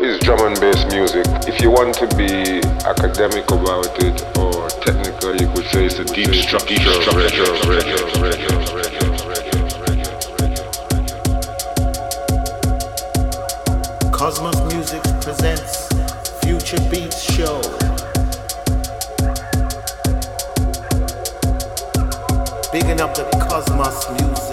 is drum and bass music. If you want to be academic about it or technical, you could say it's a deep structure, Cosmos Music presents Future Beats Show. Bigging up the Cosmos Music.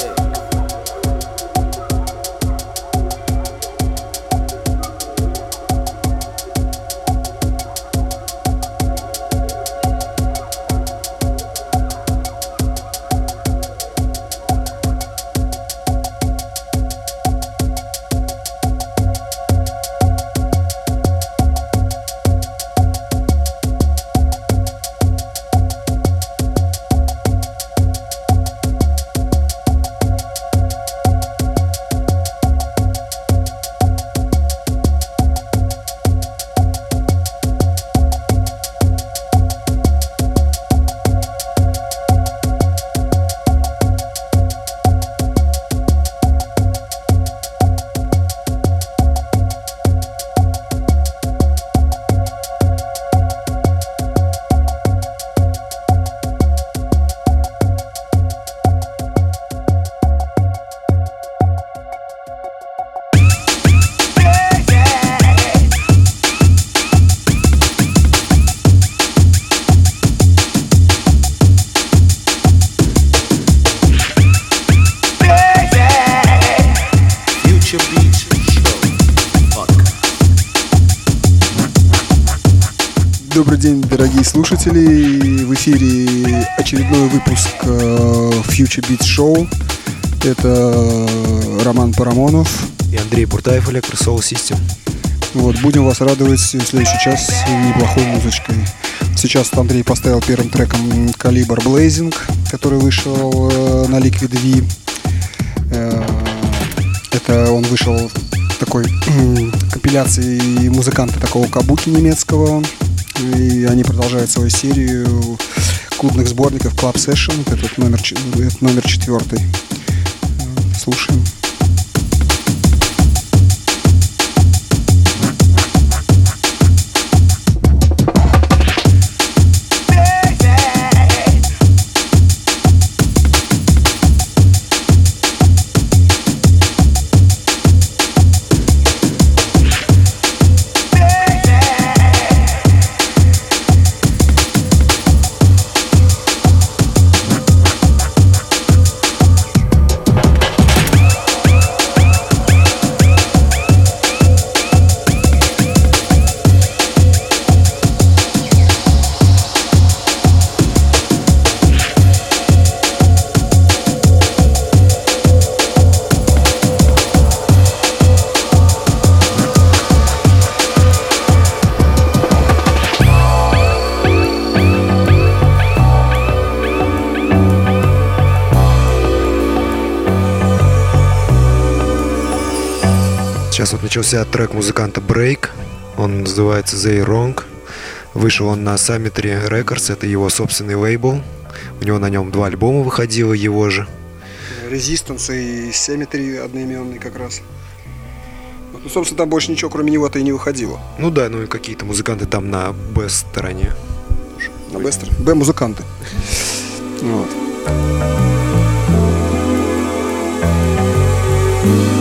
Слушатели. В эфире очередной выпуск э, Future Beat Show. Это Роман Парамонов. и Андрей Буртаев, Electro Soul System. Вот, будем вас радовать в следующий час неплохой музычкой. Сейчас Андрей поставил первым треком Калибр Blazing, который вышел э, на Liquid V. Э, Это он вышел такой компиляции музыканта такого кабуки немецкого. И они продолжают свою серию клубных сборников Club Session. Этот номер, это номер четвертый. Слушаем. Начался трек музыканта Break. Он называется They Wrong. Вышел он на Summitry Records, это его собственный лейбл. У него на нем два альбома выходило его же. Resistance и Symmetry одноименный как раз. Ну, собственно, там больше ничего, кроме него-то и не выходило. Ну да, ну и какие-то музыканты там на Б-стороне. На Бестер. Б-музыканты. Вот. But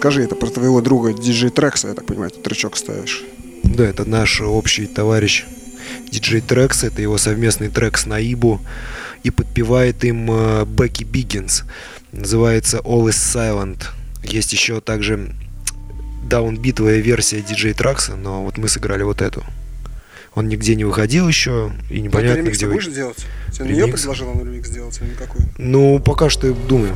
расскажи, это про твоего друга DJ Трекса, я так понимаю, ты тречок ставишь. Да, это наш общий товарищ DJ Трекс, это его совместный трек с Наибу, и подпевает им э, Бекки Биггинс. Называется All is Silent. Есть еще также даунбитовая версия DJ Тракса, но вот мы сыграли вот эту. Он нигде не выходил еще, и непонятно, ремикс где ты вы- будешь делать? Тебе на нее Ремикс? предложил он ремикс сделать или никакой? Ну, пока что думаем.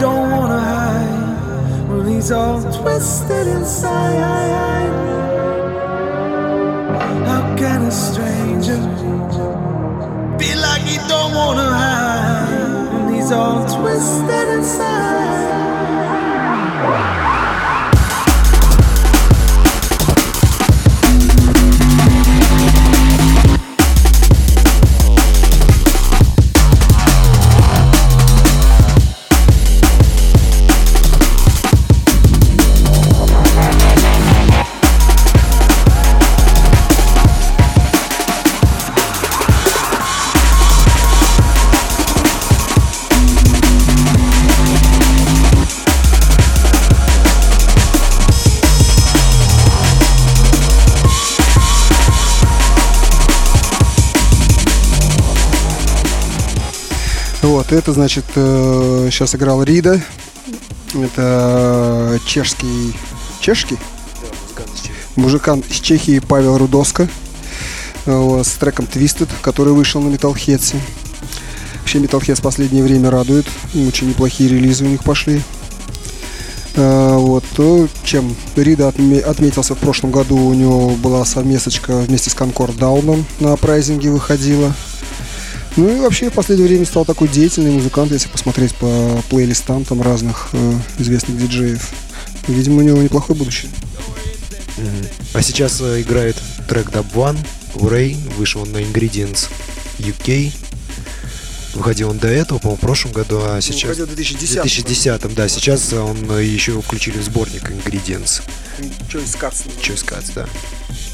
Don't wanna hide when he's all twisted inside? How can a stranger be like he don't wanna hide when he's all twisted это, значит, сейчас играл Рида. Это чешский... Чешский? Музыкант из Чехии Павел Рудоска. Вот, с треком Twisted, который вышел на Metalheads. Вообще Metalheads в последнее время радует. Очень неплохие релизы у них пошли. А, Вот, чем Рида отме- отметился в прошлом году, у него была совместочка вместе с Concord Дауном на прайзинге выходила. Ну и вообще в последнее время стал такой деятельный музыкант, если посмотреть по плейлистам там разных э, известных диджеев. Видимо, у него неплохое будущее. А сейчас э, играет трек Dub One Ray. Вышел он на Ingredients UK. Выходил он до этого, по-моему, в прошлом году, а сейчас... выходил в 2010. 2010, да. Сейчас э, он э, еще включили в сборник Ingredients. Choice Cuts. Choice Cuts, да.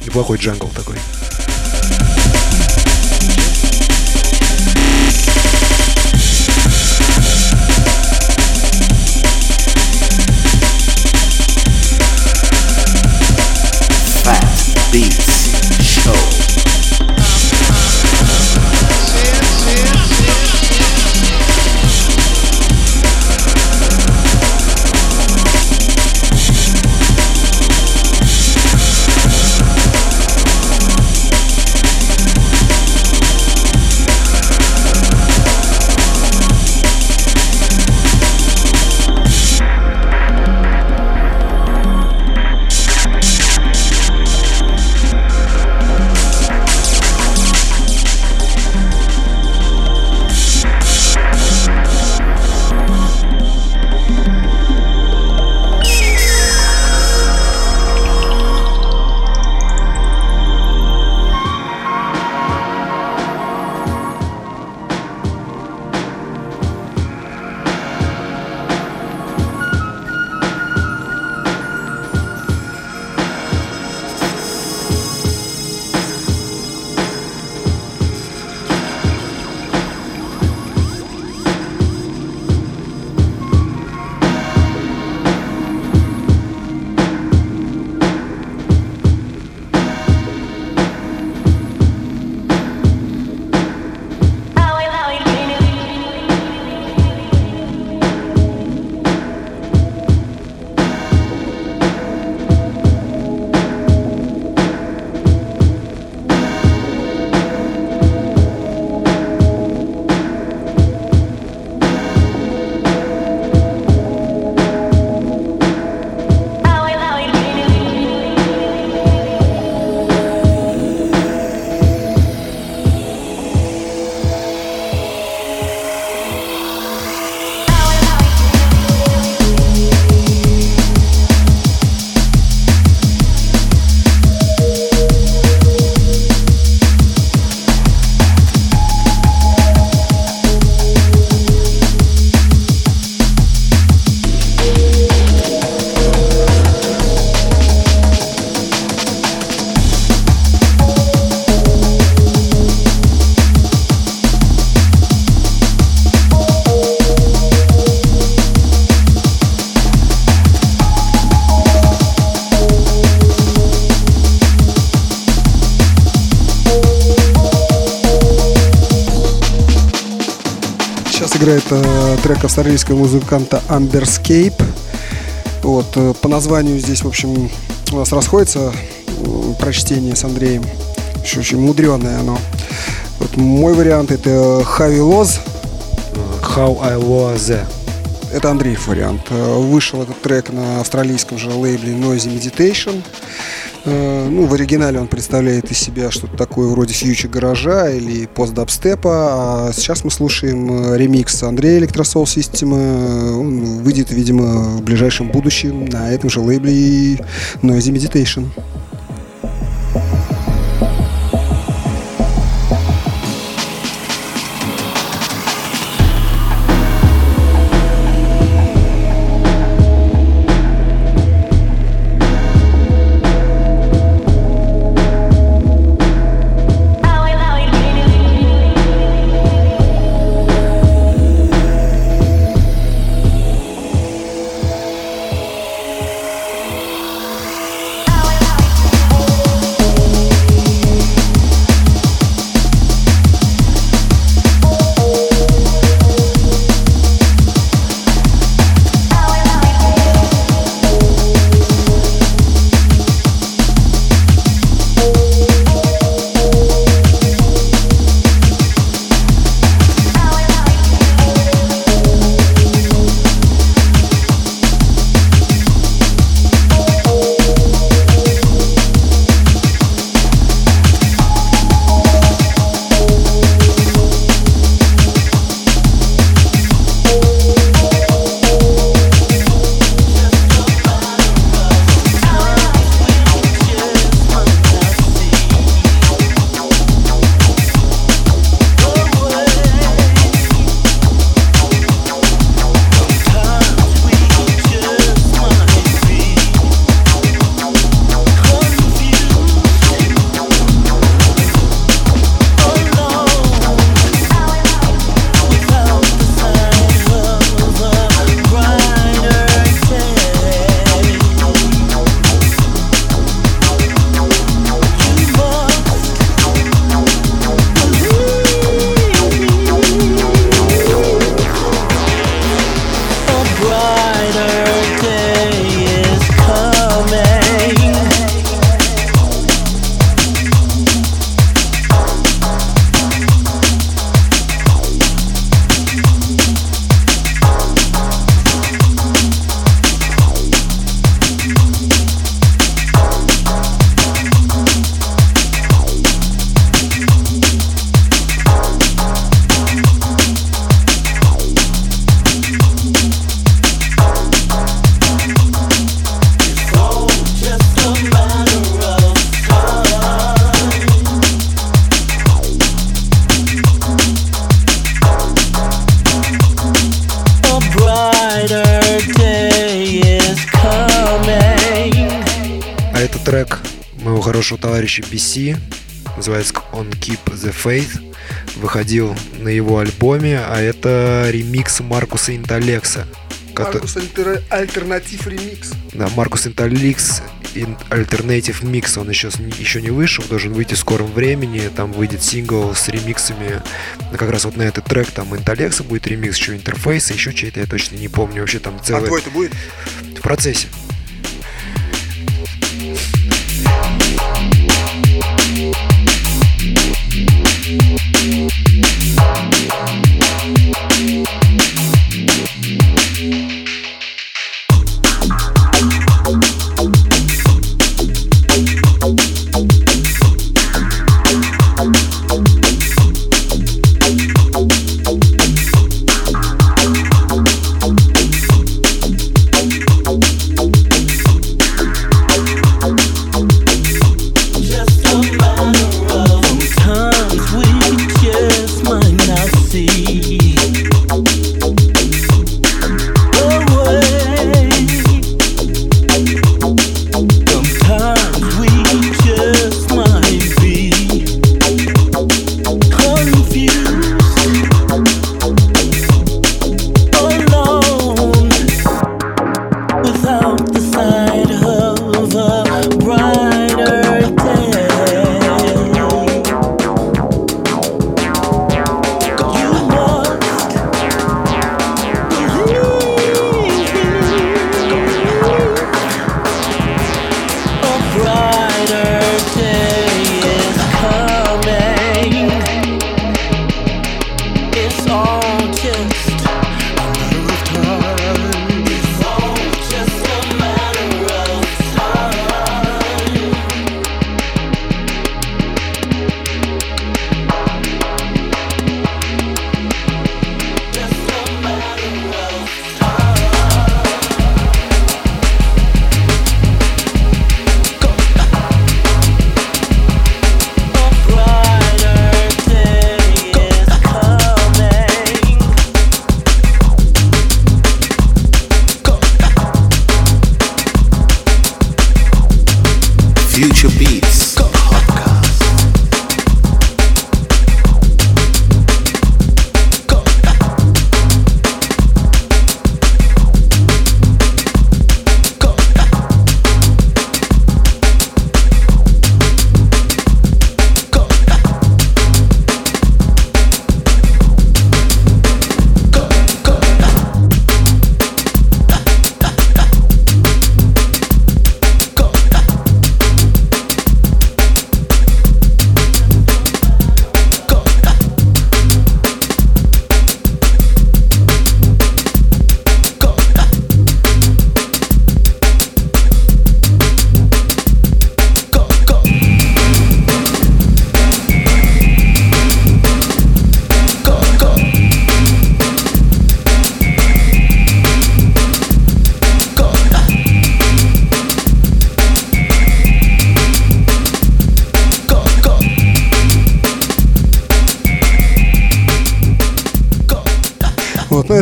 Неплохой джангл такой. Beats трек австралийского музыканта Amberscape. Вот, э, по названию здесь, в общем, у нас расходится прочтение с Андреем. Еще очень мудреное оно. Вот мой вариант это Хави Лоз. How I Was. Это Андреев вариант. Э, Вышел этот трек на австралийском же лейбле Noisy Meditation. Э, Ну, в оригинале он представляет из себя что-то такое вроде фьючер гаража или постдабстепа. А сейчас мы слушаем э, ремикс Андрея Электросол Система. Он выйдет, видимо, в ближайшем будущем на этом же лейбле Noisy Meditation. BC, называется On Keep the Faith, выходил на его альбоме, а это ремикс Маркуса Инталекса. кото- Альтернатив ремикс. Да, Маркус Инталекс Alternative Mix, он еще, еще не вышел, должен выйти в скором времени, там выйдет сингл с ремиксами, как раз вот на этот трек, там Инталекса будет ремикс, еще интерфейса, еще чей-то, я точно не помню, вообще там А целый твой-то будет? в процессе.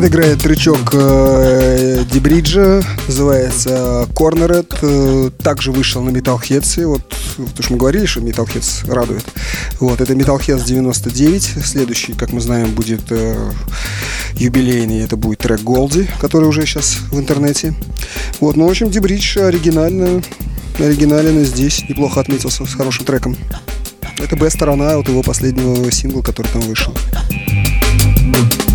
Играет трючок э, Дибриджа, называется Cornered, э, также вышел на Metalheads, вот, потому что мы говорили, что Metalheads радует. Вот, это Metalheads 99, следующий, как мы знаем, будет э, юбилейный, это будет трек Голди, который уже сейчас в интернете. Вот, ну, в общем, Дибридж оригинально, оригинален и здесь неплохо отметился с хорошим треком. Это Б-сторона от его последнего сингла, который там вышел. Go.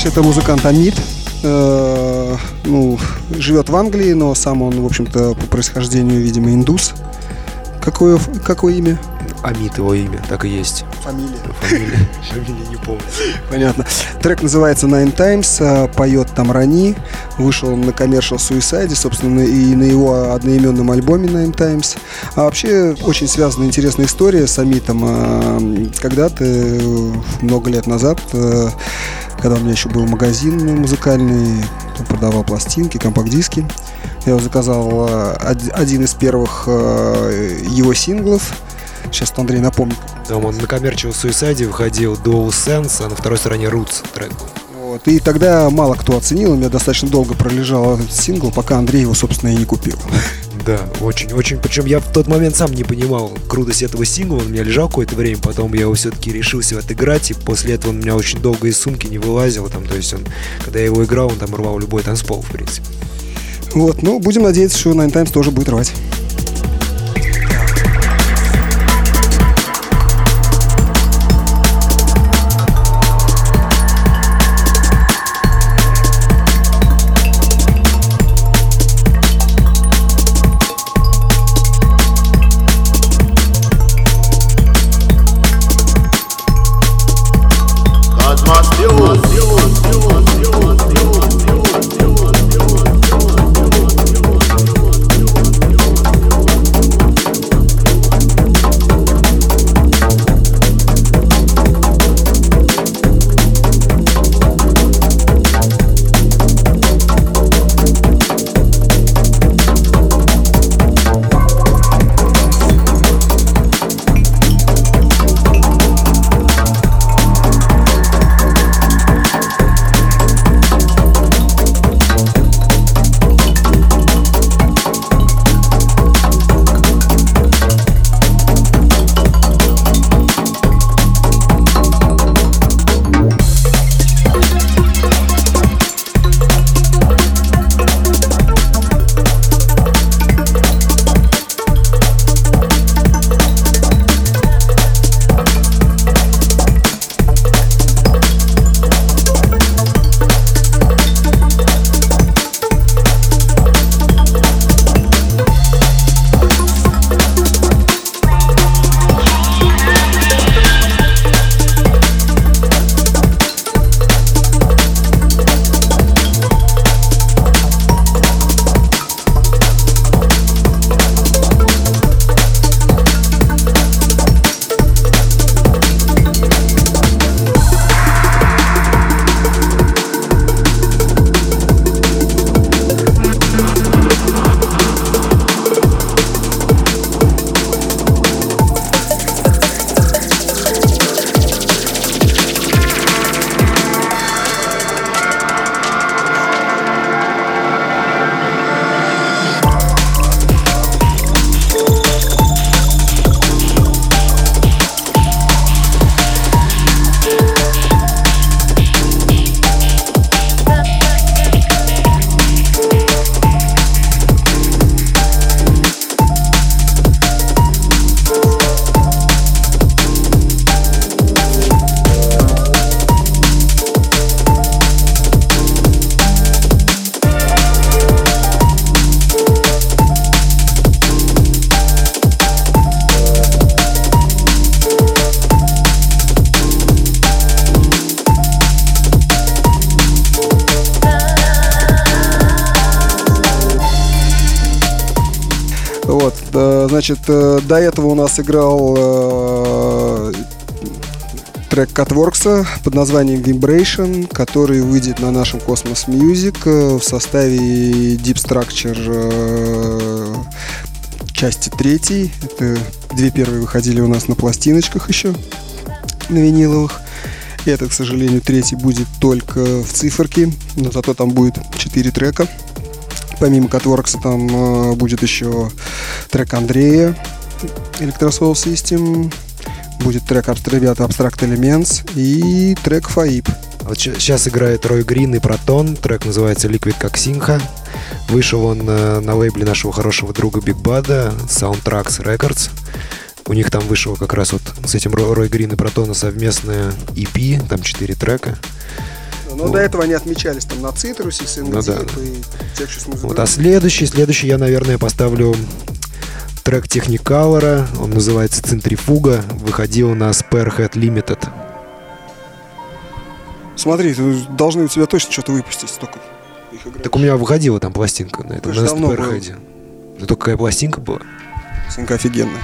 Значит, это музыкант Амид. Э, ну, живет в Англии, но сам он, в общем-то, по происхождению, видимо, индус. Какое, какое имя? Амит его имя, так и есть. Фамилия. Фамилия, фамилия не помню. Понятно. Трек называется Nine Times, а, поет там Рани. Вышел он на Commercial Suicide, собственно, и на его одноименном альбоме Nine Times. А вообще очень связана интересная история с Амитом. А, Когда-то, э, много лет назад, э, когда у меня еще был магазин музыкальный, продавал пластинки, компакт-диски, я заказал э, од- один из первых э, его синглов. Сейчас Андрей напомнит, Там он на Commercial Suicide выходил Dual Sense, а на второй стороне Roots трек. Вот. И тогда мало кто оценил, у меня достаточно долго пролежал этот сингл, пока Андрей его, собственно, и не купил. Да, очень, очень. Причем я в тот момент сам не понимал крутость этого сингла. Он у меня лежал какое-то время, потом я его все-таки решился отыграть, и после этого он у меня очень долго из сумки не вылазил. Там, то есть он, когда я его играл, он там рвал любой танцпол, в принципе. Вот, ну, будем надеяться, что Nine Times тоже будет рвать. Значит, э, до этого у нас играл э, трек Catworks под названием Vibration, который выйдет на нашем Cosmos Music э, в составе Deep Structure части третьей. Это две первые выходили у нас на пластиночках еще, на виниловых. Это, к сожалению, третий будет только в циферке, но зато там будет четыре трека. Помимо Catworks там э, будет еще трек Андрея, Electrosoul System, будет трек абстр- ребята Abstract Elements и трек Фаиб. Вот сейчас играет Рой Грин и Протон. Трек называется Liquid как Синха. Вышел он э, на лейбле нашего хорошего друга Биг Бада, Soundtracks Records. У них там вышел как раз вот с этим Ро- Рой Грин и Протона совместная EP, там четыре трека. Ну, Но вот. до этого они отмечались там на цитрусе, сингдип ну, да. и тех, что Вот, а следующий, следующий я, наверное, поставлю трек Техникалора. Он называется «Центрифуга». Выходил на Spare Head Limited. Смотри, должны у тебя точно что-то выпустить столько. Так у меня выходила там пластинка на этом, на Spare Head. Да только какая пластинка была. Пластинка офигенная.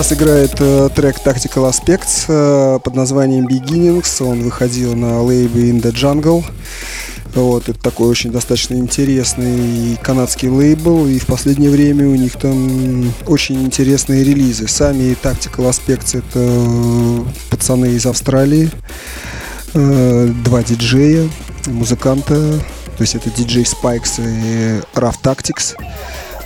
Сейчас играет э, трек Tactical Aspects э, под названием Beginnings. Он выходил на лейбле In The Jungle. Вот, это такой очень достаточно интересный канадский лейбл, и в последнее время у них там очень интересные релизы. Сами Tactical Aspects это э, пацаны из Австралии, э, два диджея, музыканта, то есть это диджей Spikes и Rough Tactics.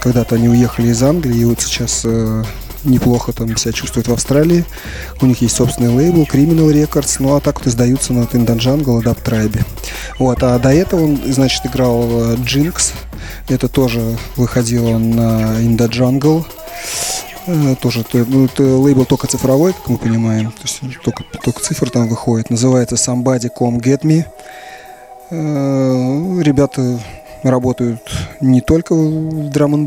Когда-то они уехали из Англии, и вот сейчас э, неплохо там себя чувствуют в Австралии. У них есть собственный лейбл Criminal Records, ну а так вот издаются на Tindan Jungle и Dub Tribe. Вот, а до этого он, значит, играл э, Jinx. Это тоже выходило на The Jungle. Э, Тоже то- ну, это лейбл только цифровой, как мы понимаем. То есть только, только цифр там выходит. Называется Somebody Come Get Me. Э, Ребята работают не только в драм н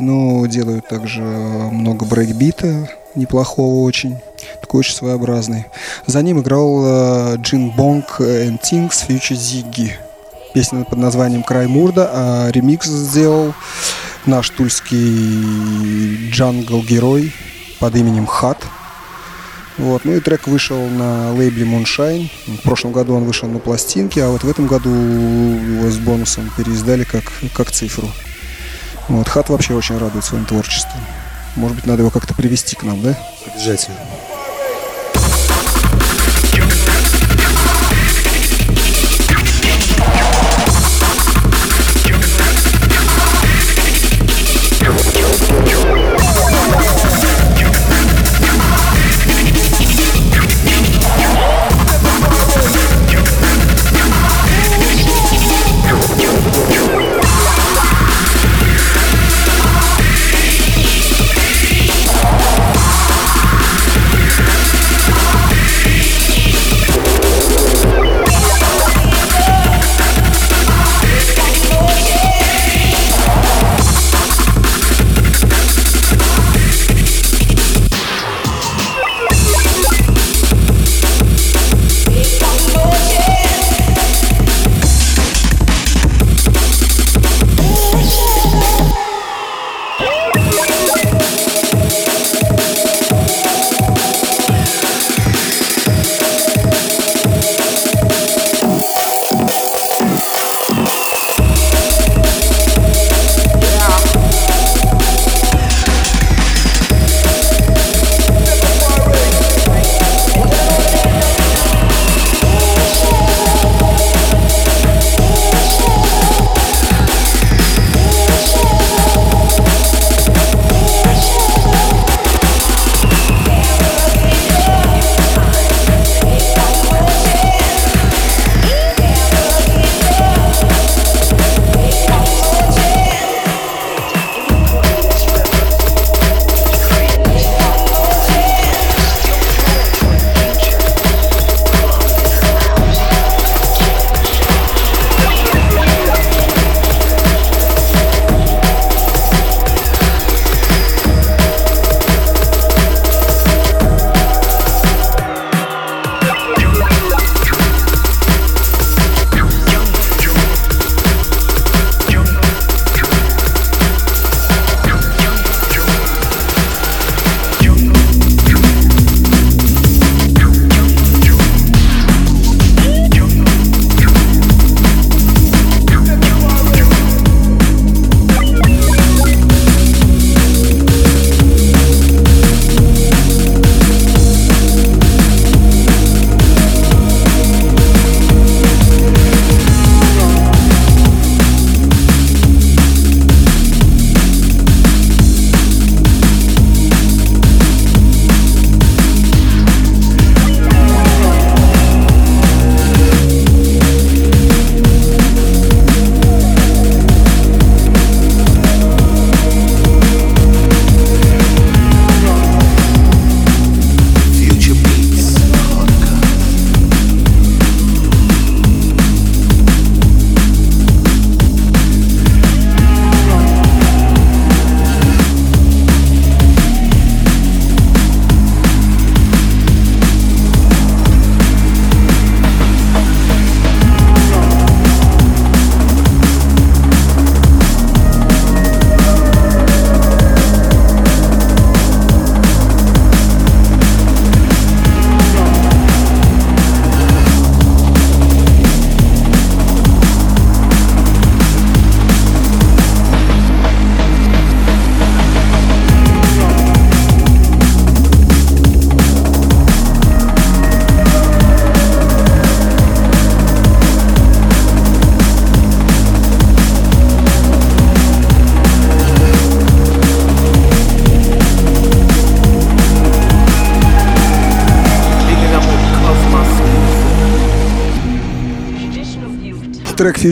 но делают также много брейкбита, неплохого очень, такой очень своеобразный. За ним играл э, Джин Бонг and Things Future Ziggy. Песня под названием «Край Мурда», а ремикс сделал наш тульский джангл-герой под именем Хат. Вот. Ну и трек вышел на лейбле Moonshine. В прошлом году он вышел на пластинке, а вот в этом году его с бонусом переиздали как, как цифру. Вот. Хат вообще очень радует своим творчеством. Может быть, надо его как-то привести к нам, да? Обязательно.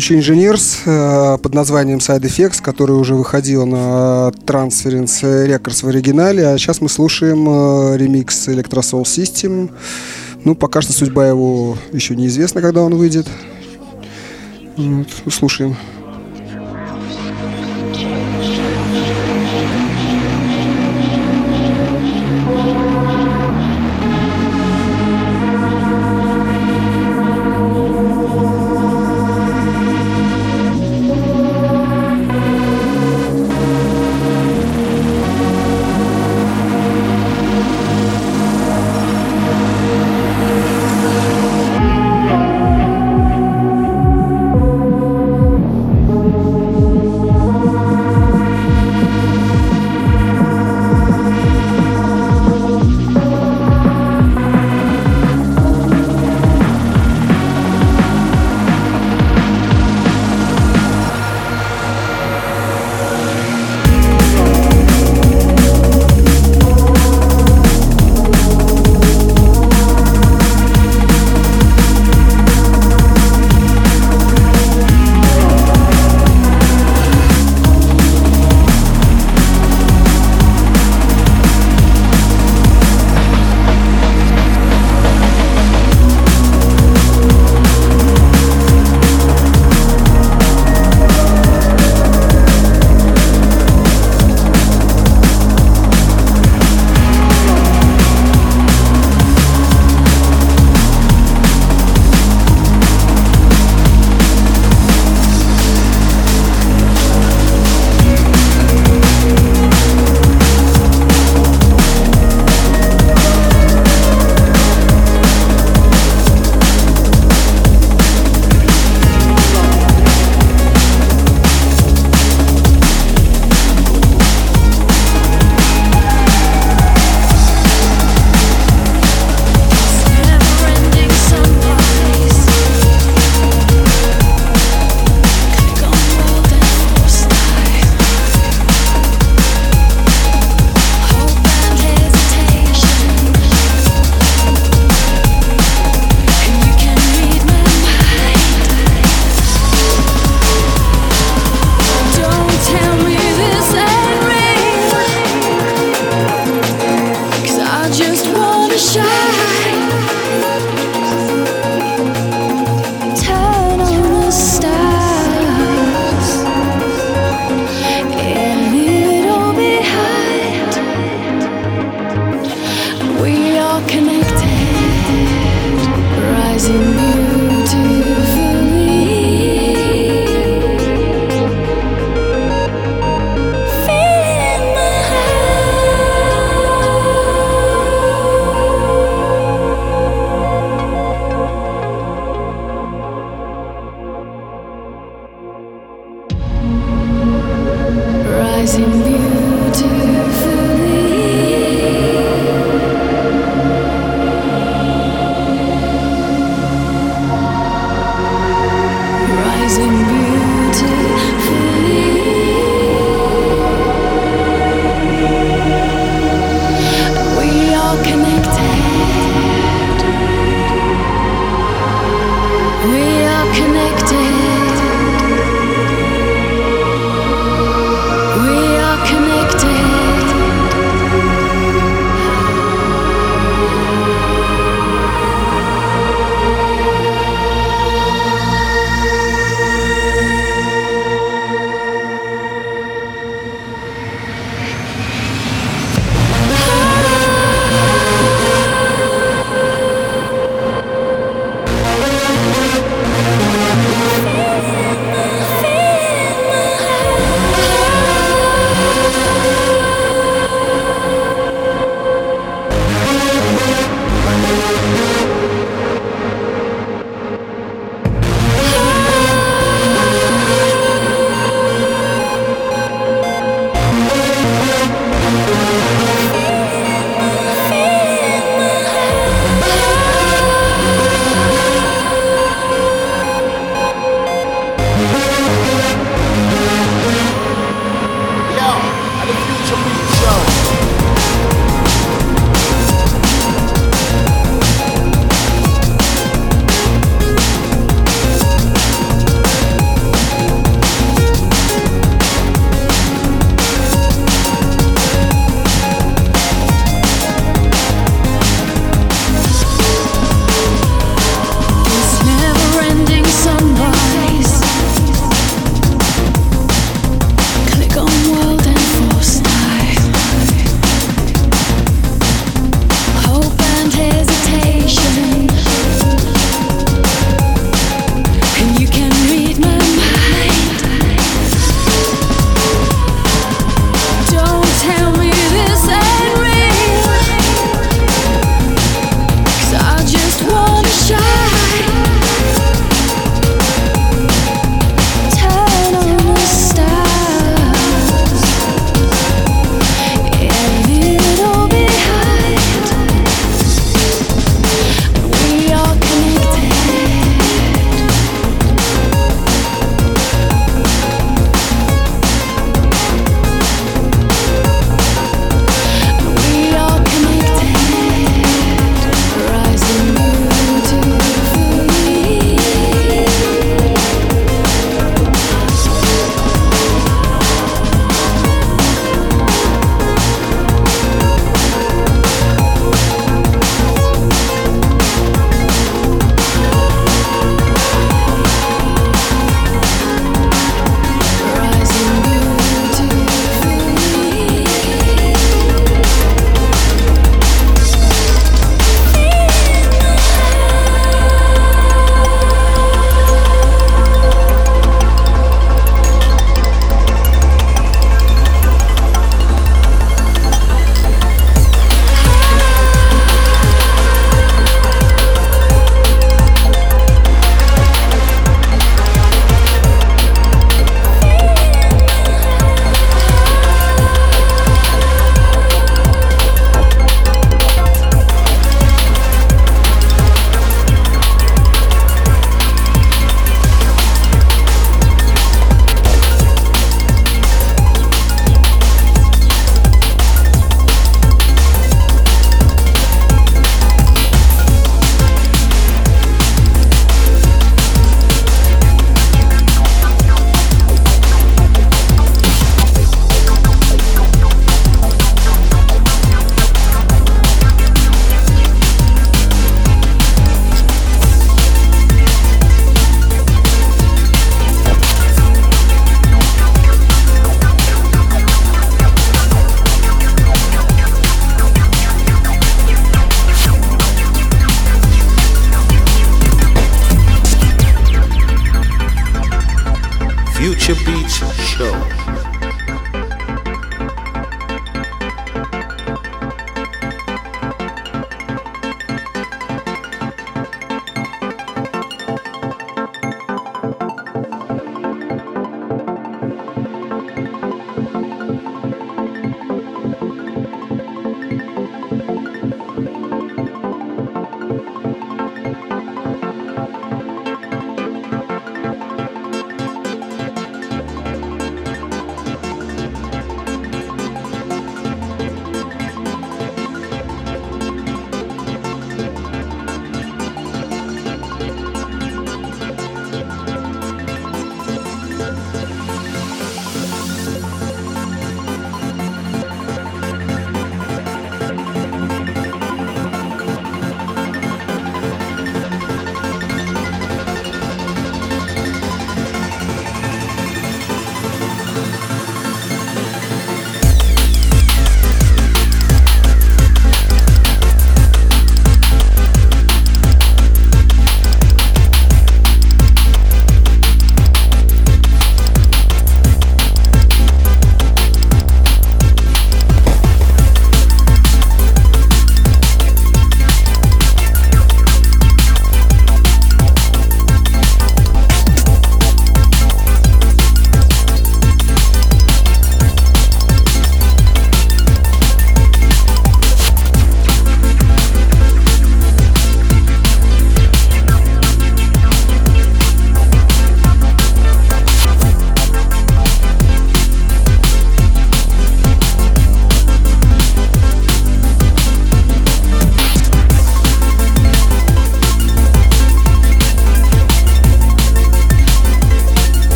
Future Engineers э, под названием Side Effects, который уже выходил на Transference Records в оригинале, а сейчас мы слушаем э, ремикс Electrosoul System. Ну, пока что судьба его еще неизвестна, когда он выйдет. Вот, слушаем.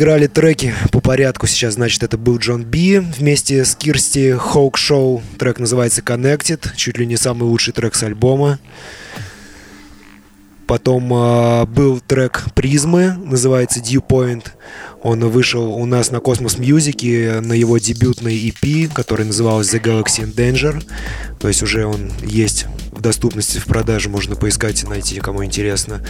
Играли треки по порядку. Сейчас, значит, это был Джон Би вместе с Кирсти Хоук Шоу. Трек называется Connected. Чуть ли не самый лучший трек с альбома. Потом э, был трек Призмы, называется Dew Point. Он вышел у нас на Cosmos Music на его дебютной EP, который назывался The Galaxy in Danger. То есть уже он есть доступности в продаже, можно поискать и найти, кому интересно.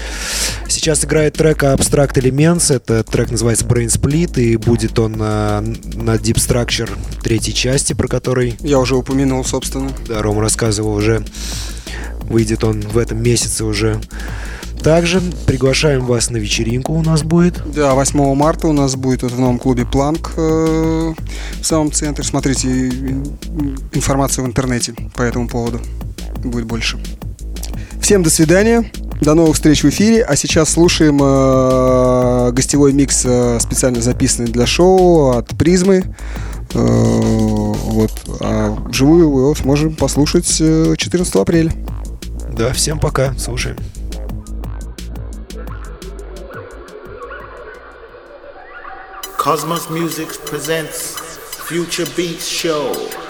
Сейчас играет трек Abstract Elements, это трек называется Brain Split, и будет он на, на Deep Structure третьей части, про который... Я уже упомянул, собственно. Да, Ром рассказывал уже. Выйдет он в этом месяце уже. Также приглашаем вас на вечеринку у нас будет. Да, 8 марта у нас будет вот в новом клубе Планк э, в самом центре. Смотрите информацию в интернете по этому поводу. Будет больше. Всем до свидания. До новых встреч в эфире. А сейчас слушаем э, гостевой микс, э, специально записанный для шоу от Призмы. Э, вот. А вживую его сможем послушать 14 апреля. Да, всем пока. Слушаем. Cosmos Music presents Future Beats Show.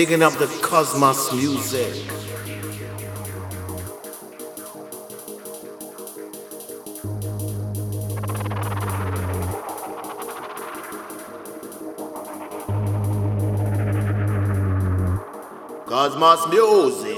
Bigging up the Cosmos music. Cosmos music.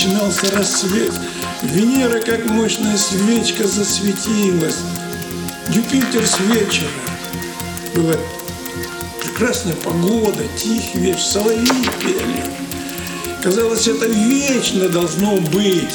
Начинался рассвет. Венера, как мощная свечка, засветилась. Юпитер с вечера. Была прекрасная погода, тихий вечер, соловьи пели. Казалось, это вечно должно быть.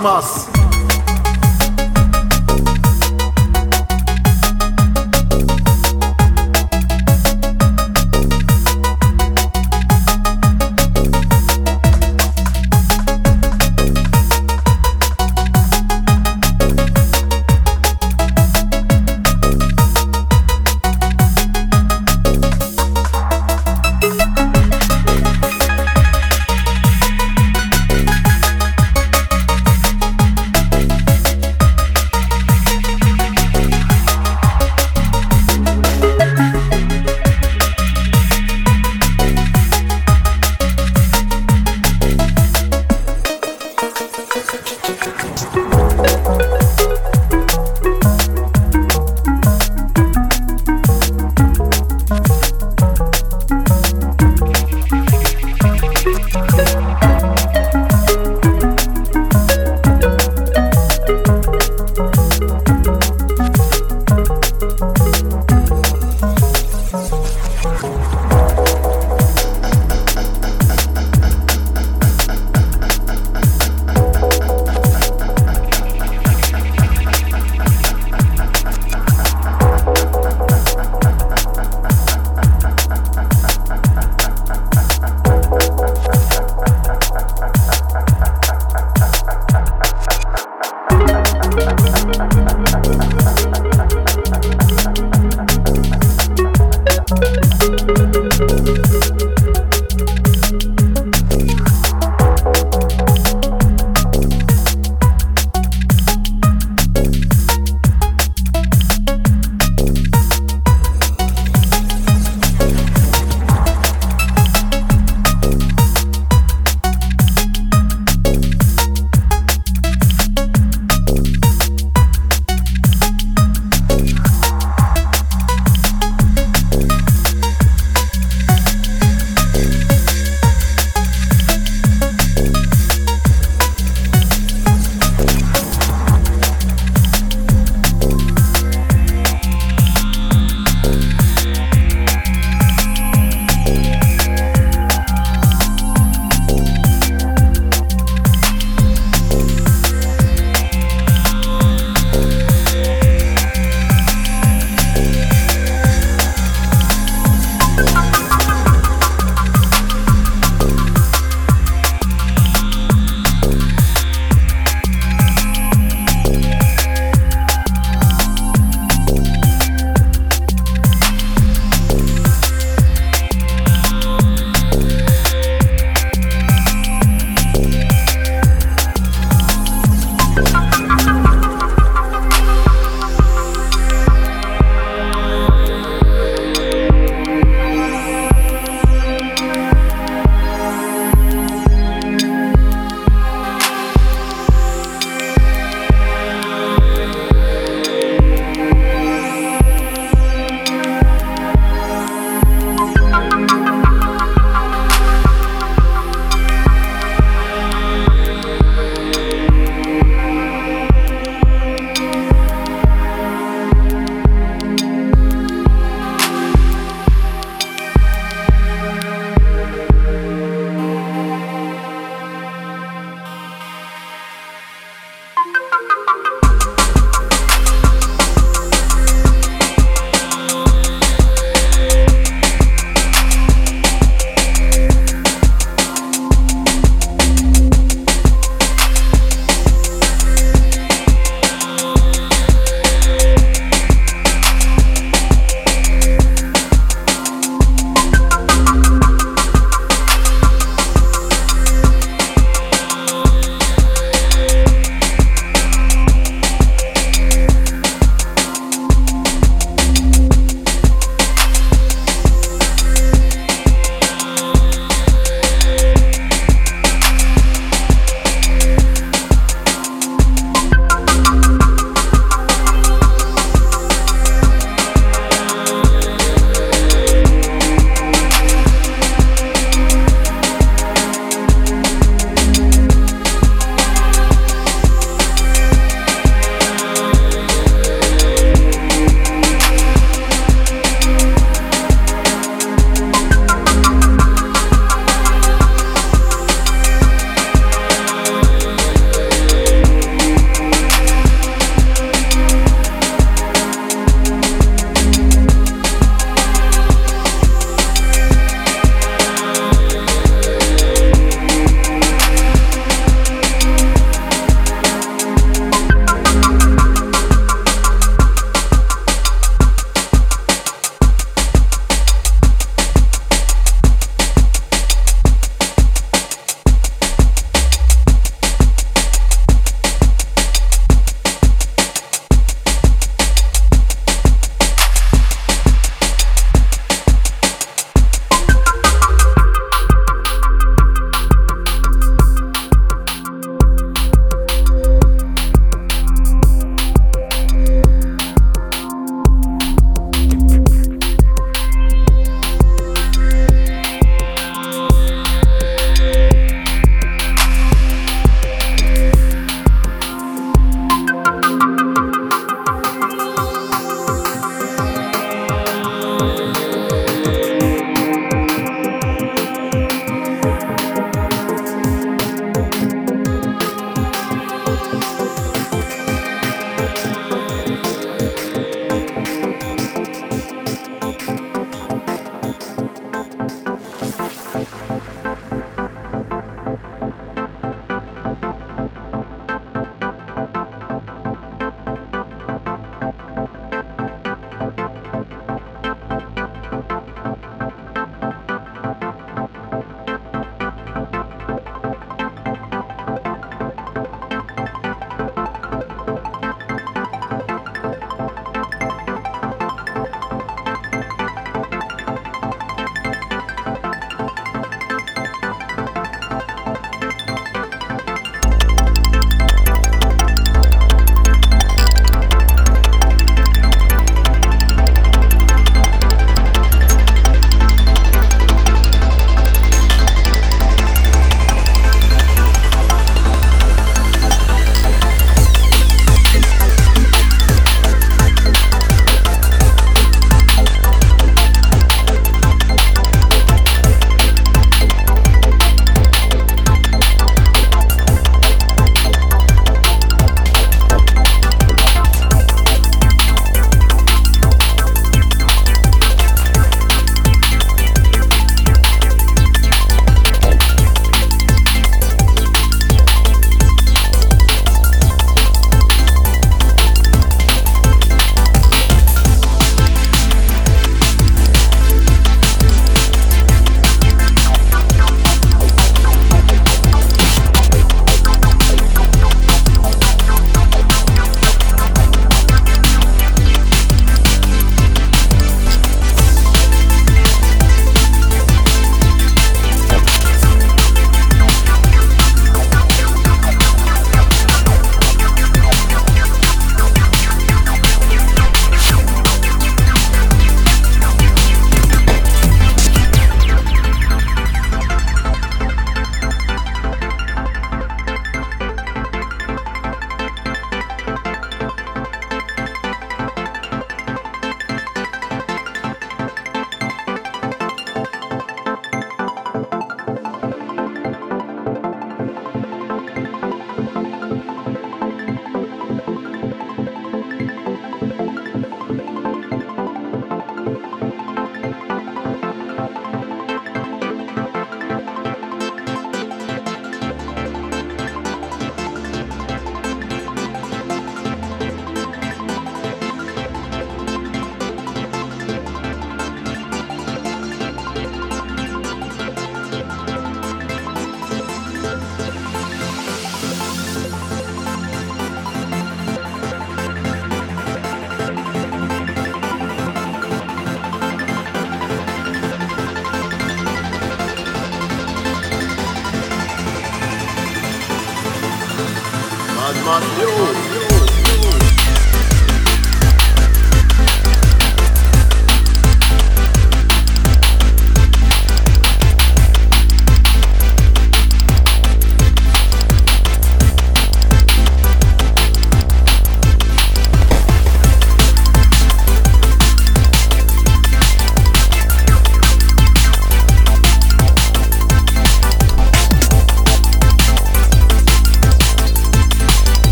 します。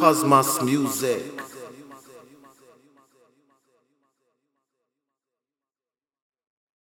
Cosmos music.